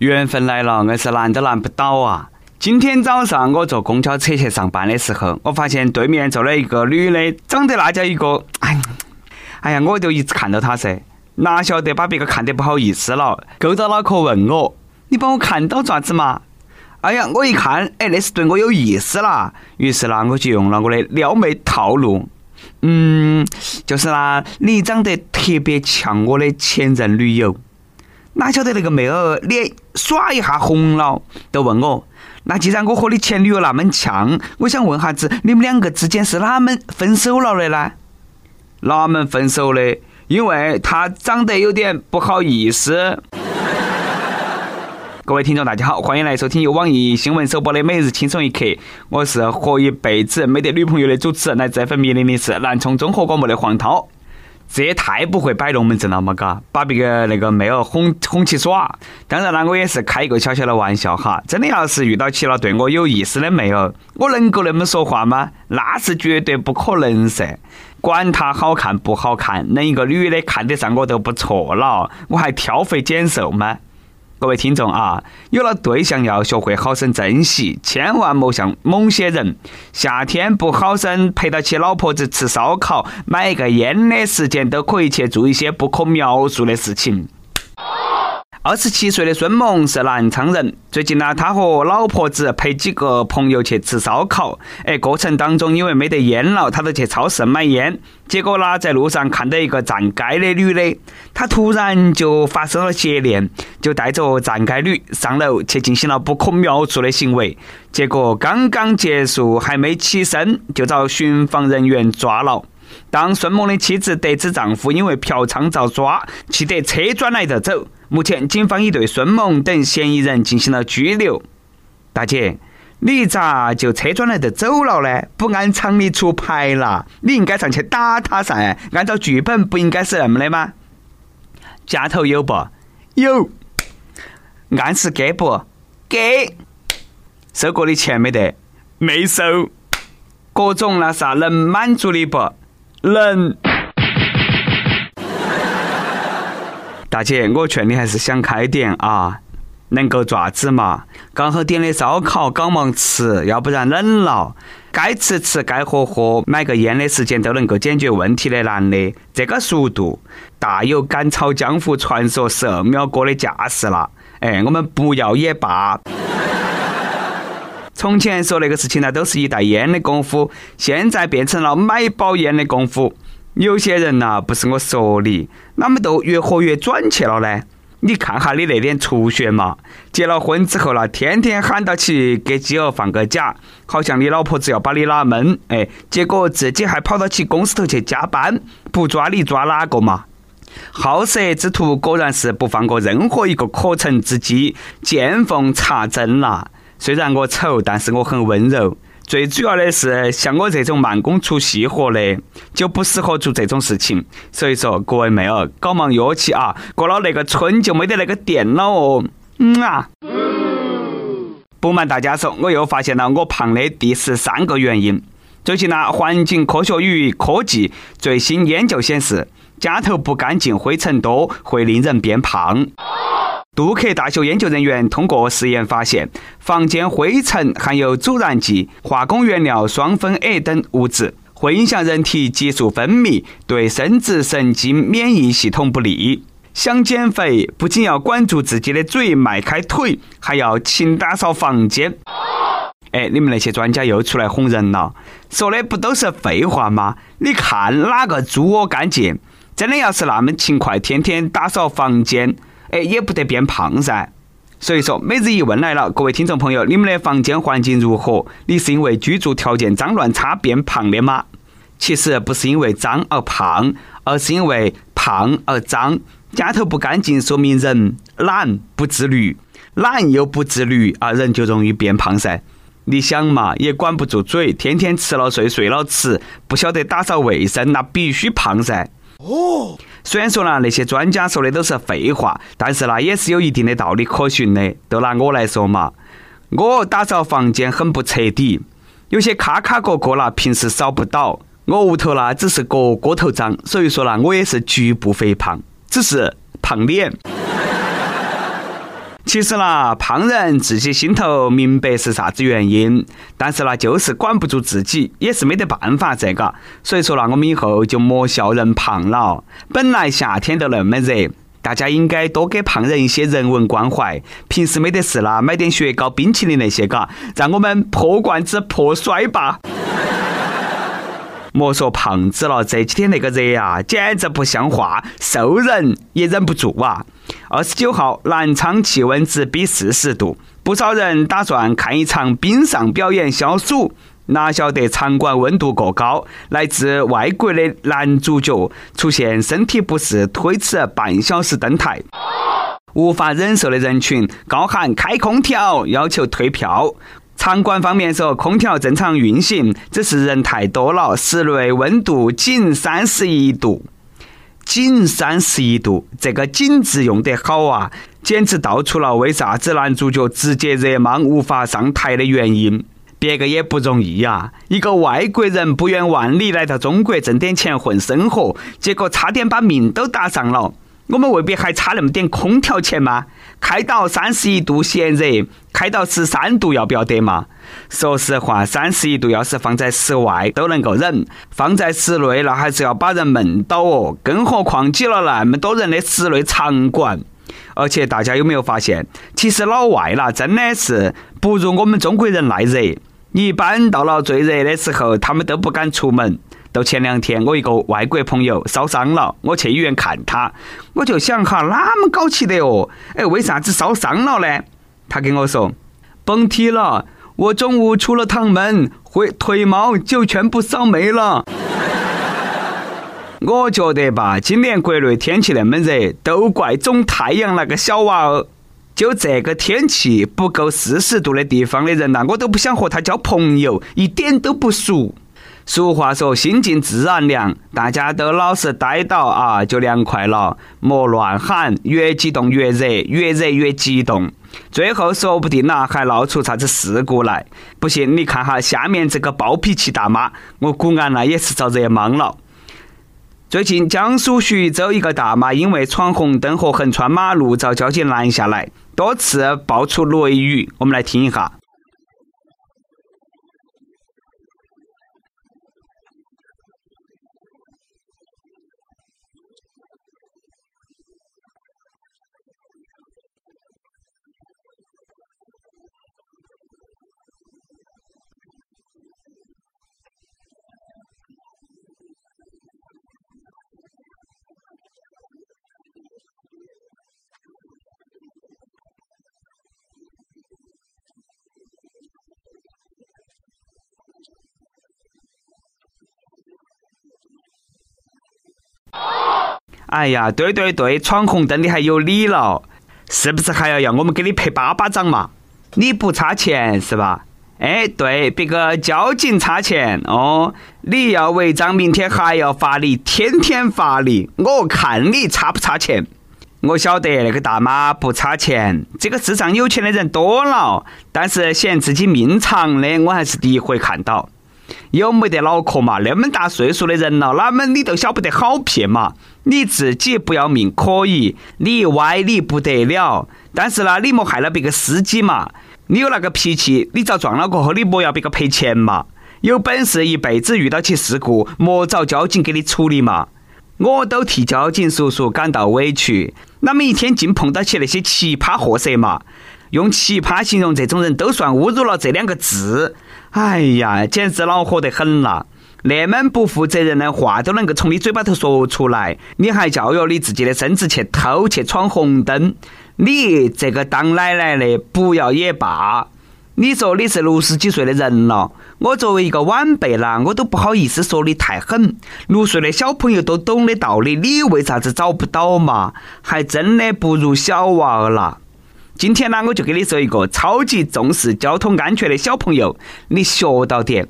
缘分来了，硬是拦都拦不倒啊！今天早上我坐公交车去上班的时候，我发现对面坐了一个女的，长得那叫一个，哎，哎呀，我就一直看到她噻，哪晓得把别个看得不好意思了，勾到脑壳问我：“你把我看到爪子嘛？”哎呀，我一看，哎，那是对我有意思啦。于是呢，我就用了我的撩妹套路，嗯，就是啦，你长得特别像我的前任女友。哪晓得那个妹儿脸耍一下红了，都问我：那既然我和你前女友那么呛，我想问下子，你们两个之间是哪门分手了的呢？哪门分手的？因为她长得有点不好意思。各位听众，大家好，欢迎来收听由网易新闻首播的《每日轻松一刻》，我是活一辈子没得女朋友的主持人，来自 FM 零零四南充综合广播的黄涛。这也太不会摆龙门阵了嘛，嘎，把别个那个妹儿哄哄起耍。当然了，我也是开一个小小的玩笑哈。真的要是遇到起了对我有意思的妹儿，我能够那么说话吗？那是绝对不可能噻。管她好看不好看，能一个女的看得上我都不错了，我还挑肥拣瘦吗？各位听众啊，有了对象要学会好生珍惜，千万莫像某些人，夏天不好生陪到起老婆子吃烧烤、买一个烟的时间，都可以去做一些不可描述的事情。二十七岁的孙某是南昌人。最近呢，他和老婆子陪几个朋友去吃烧烤。哎，过程当中因为没得烟了，他就去超市买烟。结果呢，在路上看到一个站街的女的，他突然就发生了邪念，就带着站街女上楼去进行了不可描述的行为。结果刚刚结束，还没起身，就遭巡防人员抓了。当孙某的妻子得知丈夫因为嫖娼遭抓，气得车转来就走。目前，警方已对孙某等嫌疑人进行了拘留。大姐，你咋就车转来就走了呢？不按常理出牌了，你应该上去打他噻。按照剧本，不应该是那么的吗？家头有不？有。按时给不？给。收过的钱没得？没收。各种那啥能满足你不？能。大姐，我劝你还是想开点啊！能够爪子嘛？刚好点的烧烤，刚忙吃，要不然冷了。该吃吃，该喝喝，买个烟的时间都能够解决问题的男的，这个速度大有赶超江湖传说十二秒哥的架势了。哎，我们不要也罢。从前说那个事情呢，都是一袋烟的功夫，现在变成了买包烟的功夫。有些人呐，不是我说你，哪么都越活越转去了呢？你看下你那点出血嘛！结了婚之后呢，天天喊到起给鸡儿放个假，好像你老婆子要把你拉闷，哎，结果自己还跑到起公司头去加班，不抓你抓哪个嘛？好色之徒果然是不放过任何一个可乘之机，见缝插针啦！虽然我丑，但是我很温柔。最主要的是，像我这种慢工出细活的，就不适合做这种事情。所以说，各位妹儿，搞忙约起啊！过了那个村就没得那个店了哦。嗯啊。不瞒大家说，我又发现了我胖的第十三个原因。最近呢，环境科学与科技最新研究显示，家头不干净、灰尘多会令人变胖。杜克大学研究人员通过实验发现，房间灰尘含有阻燃剂、化工原料双酚 A 等物质，会影响人体激素分泌，对生殖神经免疫系统不利。想减肥，不仅要管住自己的嘴，迈开腿，还要勤打扫房间。哎，你们那些专家又出来哄人了，说的不都是废话吗？你看哪个猪窝干净？真的要是那么勤快，天天打扫房间。哎，也不得变胖噻。所以说，每日一问来了，各位听众朋友，你们的房间环境如何？你是因为居住条件脏乱差变胖的吗？其实不是因为脏而胖，而是因为胖而脏。家头不干净，说明人懒不自律，懒又不自律啊，人就容易变胖噻。你想嘛，也管不住嘴，天天吃了睡，睡了吃，不晓得打扫卫生，那必须胖噻。哦。虽然说呢，那些专家说的都是废话，但是呢，也是有一定的道理可循的。就拿我来说嘛，我打扫房间很不彻底，有些卡卡角角啦，平时扫不到。我屋头呢，只是个锅头脏，所以说呢，我也是局部肥胖，只是胖脸。其实啦，胖人自己心头明白是啥子原因，但是呢，就是管不住自己，也是没得办法这个。所以说呢，我们以后就莫笑人胖了。本来夏天都那么热，大家应该多给胖人一些人文关怀。平时没得事啦，买点雪糕、冰淇淋那些，嘎，让我们破罐子破摔吧。莫说胖子了，这几天那个热啊，简直不像话，瘦人也忍不住啊。二十九号，南昌气温直逼四十度，不少人打算看一场冰上表演消暑，哪晓得场馆温度过高，来自外国的男主角出现身体不适，推迟半小时登台。无法忍受的人群高喊开空调，要求退票。场馆方面说，空调正常运行，只是人太多了，室内温度仅三十一度，仅三十一度，这个“仅”字用得好啊，简直道出了为啥子男主角直接热芒无法上台的原因。别个也不容易呀，一个外国人不远万里来到中国挣点钱混生活，结果差点把命都搭上了。我们未必还差那么点空调钱吗？开到三十一度嫌热，开到十三度要不要得嘛？说实话，三十一度要是放在室外都能够忍，放在室内那还是要把人闷倒哦。更何况挤了那么多人的室内场馆，而且大家有没有发现，其实老外啦真的是不如我们中国人耐热。一般到了最热的时候，他们都不敢出门。到前两天，我一个外国朋友烧伤了，我去医院看他，我就想哈，哪么搞起的哦？哎，为啥子烧伤了呢？他跟我说，甭提了，我中午出了趟门，回腿毛就全部烧没了。我觉得吧，今年国内天气那么热，都怪种太阳那个小娃儿。就这个天气，不够四十度的地方的人呐，我都不想和他交朋友，一点都不熟。俗话说，心静自然凉，大家都老实待到啊，就凉快了。莫乱喊，越激动越热，越热越激动，最后说不定呐，还闹出啥子事故来。不信你看哈，下面这个暴脾气大妈，我估俺那也是遭热懵了。最近，江苏徐州一个大妈因为闯红灯和横穿马路遭交警拦下来，多次爆出雷雨。我们来听一下。哎呀，对对对，闯红灯的还有理了，是不是还要要我们给你拍巴巴掌嘛？你不差钱是吧？哎，对，别个交警差钱哦，你要违章，明天还要罚你，天天罚你，我看你差不差钱？我晓得那个大妈不差钱，这个世上有钱的人多了，但是嫌自己命长的，我还是第一回看到。有没得脑壳嘛？那么大岁数的人了，哪么你都晓不得好骗嘛？你自己不要命可以，你歪理不得了。但是呢，你莫害了别个司机嘛。你有那个脾气，你遭撞了过后，你莫要别个赔钱嘛。有本事一辈子遇到起事故，莫找交警给你处理嘛。我都替交警叔叔感到委屈。那么一天净碰到起那些奇葩货色嘛？用奇葩形容这种人都算侮辱了这两个字。哎呀，简直恼火得很啦！那么不负责任的话都能够从你嘴巴头说出来，你还教育你自己的孙子去偷去闯红灯？你这个当奶奶的不要也罢。你说你是六十几岁的人了，我作为一个晚辈啦，我都不好意思说你太狠。六岁的小朋友都懂的道理，你为啥子找不到嘛？还真的不如小娃儿啦。今天呢，我就给你说一个超级重视交通安全的小朋友，你学到点。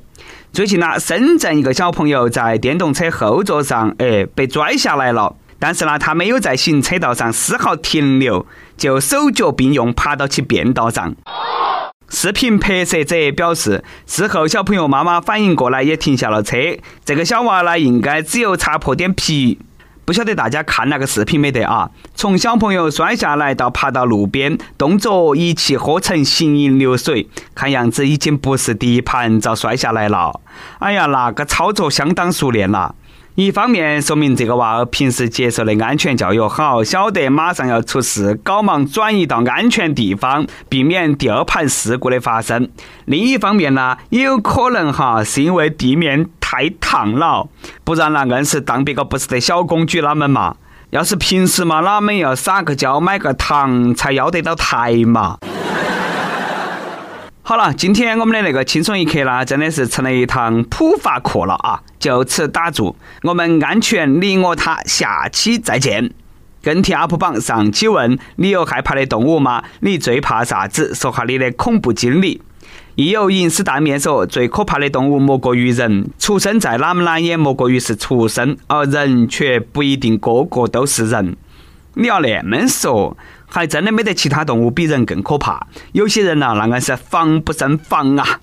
最近呢，深圳一个小朋友在电动车后座上，哎，被拽下来了。但是呢，他没有在行车道上丝毫停留，就手脚并用爬到其便道上。视频拍摄者表示，事后小朋友妈妈反应过来，也停下了车。这个小娃呢，应该只有擦破点皮。不晓得大家看那个视频没得啊？从小朋友摔下来到爬到路边，动作一气呵成，行云流水，看样子已经不是第一盘遭摔下来了。哎呀，那个操作相当熟练了。一方面说明这个娃儿平时接受的安全教育好，晓得马上要出事，赶忙转移到安全地方，避免第二盘事故的发生。另一方面呢，也有可能哈是因为地面太烫了，不然那硬是当别个不是得小公举哪们嘛。要是平时嘛，哪们要撒个娇买个糖才要得到台嘛。好了，今天我们的那个轻松一刻呢，真的是成了一堂普法课了啊！就此打住，我们安全你我他，下期再见。跟帖 UP 榜上期问：你有害怕的动物吗？你最怕啥子？说下你的恐怖经历。亦有银丝大面说：最可怕的动物莫过于人，畜生再哪么懒也莫过于是畜生，而人却不一定个个都是人。你要那么说。还真的没得其他动物比人更可怕。有些人呐，那个是防不胜防啊！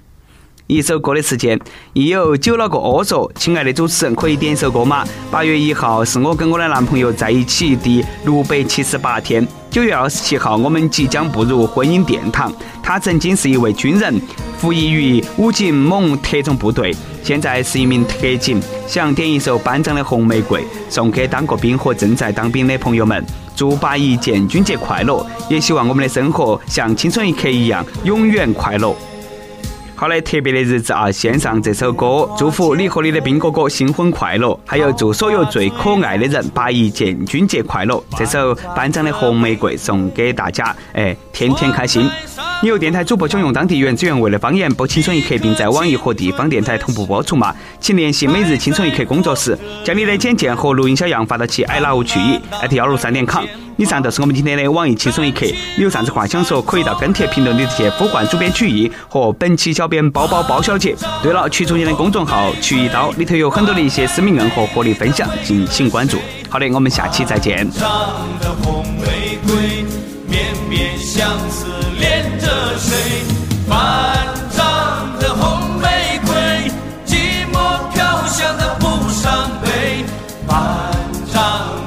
一首歌的时间，亦有酒了个屙说：“亲爱的主持人，可以点一首歌吗？”八月一号是我跟我的男朋友在一起第六百七十八天。九月二十七号，我们即将步入婚姻殿堂。他曾经是一位军人，服役于武警某特种部队，现在是一名特警。想点一首班长的《红玫瑰》，送给当过兵和正在当兵的朋友们。祝八一建军节快乐！也希望我们的生活像青春一刻一样永远快乐。好的，特别的日子啊，献上这首歌，祝福你和你的兵哥哥新婚快乐，还有祝所有最可爱的人八一建军节快乐。这首班长的红玫瑰送给大家，哎，天天开心。你有电台主播想用当地原汁原味的方言播《青春一刻》，并在网易和地方电台同步播出吗？请联系每日青春一刻工作室，将你的简介和录音小样发到其 i love 曲艺艾特幺六三点 com。以上就是我们今天的网易轻松一刻。你有啥子话想说，可以到跟帖评论里直接呼唤主编曲艺和本期小编包包包小姐。对了，曲主编的公众号“曲一刀”里头有很多的一些私密硬和活力分享，敬请关注。好的，我们下期再见。边相思恋着谁？反张的红玫瑰，寂寞飘香的不伤悲。反张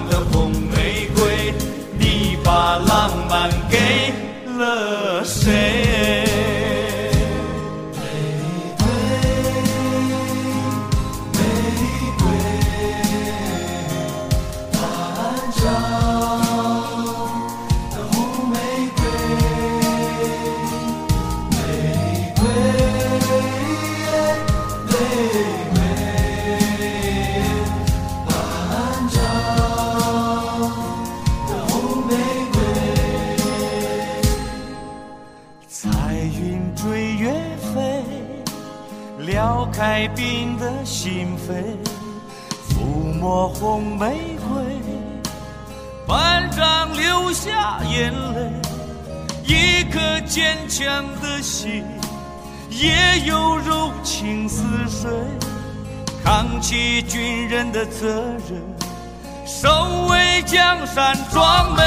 的红玫瑰，你把浪漫给了谁？开冰的心扉，抚摸红玫瑰，班长流下眼泪，一颗坚强的心也有柔情似水，扛起军人的责任，守卫江山壮。美。